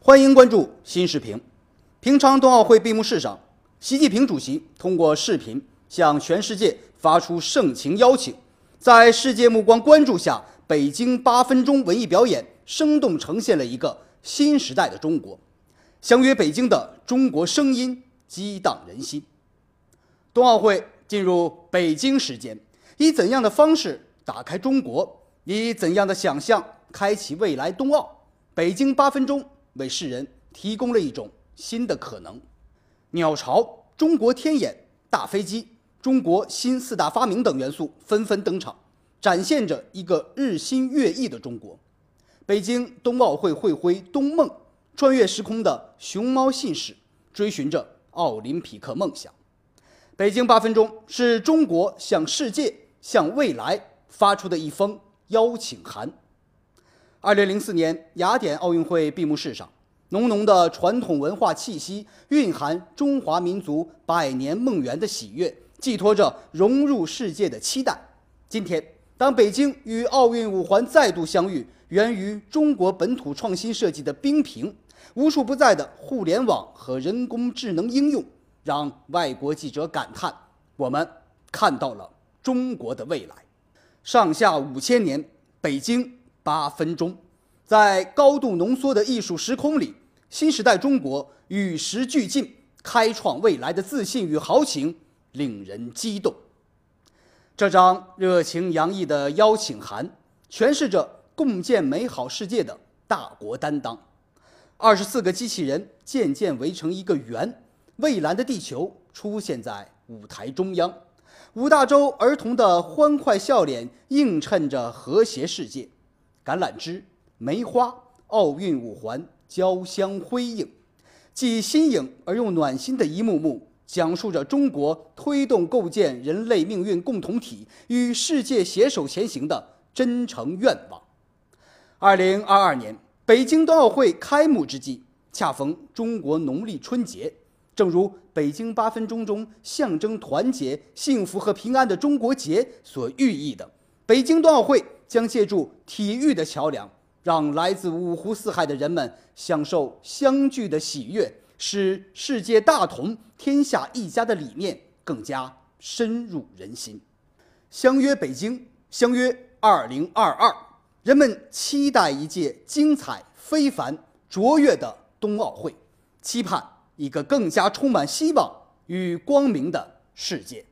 欢迎关注新视频。平昌冬奥会闭幕式上，习近平主席通过视频向全世界发出盛情邀请。在世界目光关注下，北京八分钟文艺表演生动呈现了一个新时代的中国。相约北京的中国声音激荡人心。冬奥会进入北京时间，以怎样的方式打开中国？以怎样的想象开启未来冬奥？北京八分钟为世人提供了一种新的可能。鸟巢、中国天眼、大飞机、中国新四大发明等元素纷纷登场，展现着一个日新月异的中国。北京冬奥会会徽“冬梦”。穿越时空的熊猫信使，追寻着奥林匹克梦想。北京八分钟是中国向世界、向未来发出的一封邀请函。二零零四年雅典奥运会闭幕式上，浓浓的传统文化气息，蕴含中华民族百年梦圆的喜悦，寄托着融入世界的期待。今天，当北京与奥运五环再度相遇，源于中国本土创新设计的冰屏。无处不在的互联网和人工智能应用，让外国记者感叹：“我们看到了中国的未来。”上下五千年，北京八分钟，在高度浓缩的艺术时空里，新时代中国与时俱进，开创未来的自信与豪情令人激动。这张热情洋溢的邀请函，诠释着共建美好世界的大国担当。二十四个机器人渐渐围成一个圆，蔚蓝的地球出现在舞台中央。五大洲儿童的欢快笑脸映衬着和谐世界。橄榄枝、梅花、奥运五环交相辉映，既新颖而又暖心的一幕幕，讲述着中国推动构建人类命运共同体与世界携手前行的真诚愿望。二零二二年。北京冬奥会开幕之际，恰逢中国农历春节，正如“北京八分钟”中象征团结、幸福和平安的中国结所寓意的，北京冬奥会将借助体育的桥梁，让来自五湖四海的人们享受相聚的喜悦，使世界大同、天下一家的理念更加深入人心。相约北京，相约二零二二。人们期待一届精彩、非凡、卓越的冬奥会，期盼一个更加充满希望与光明的世界。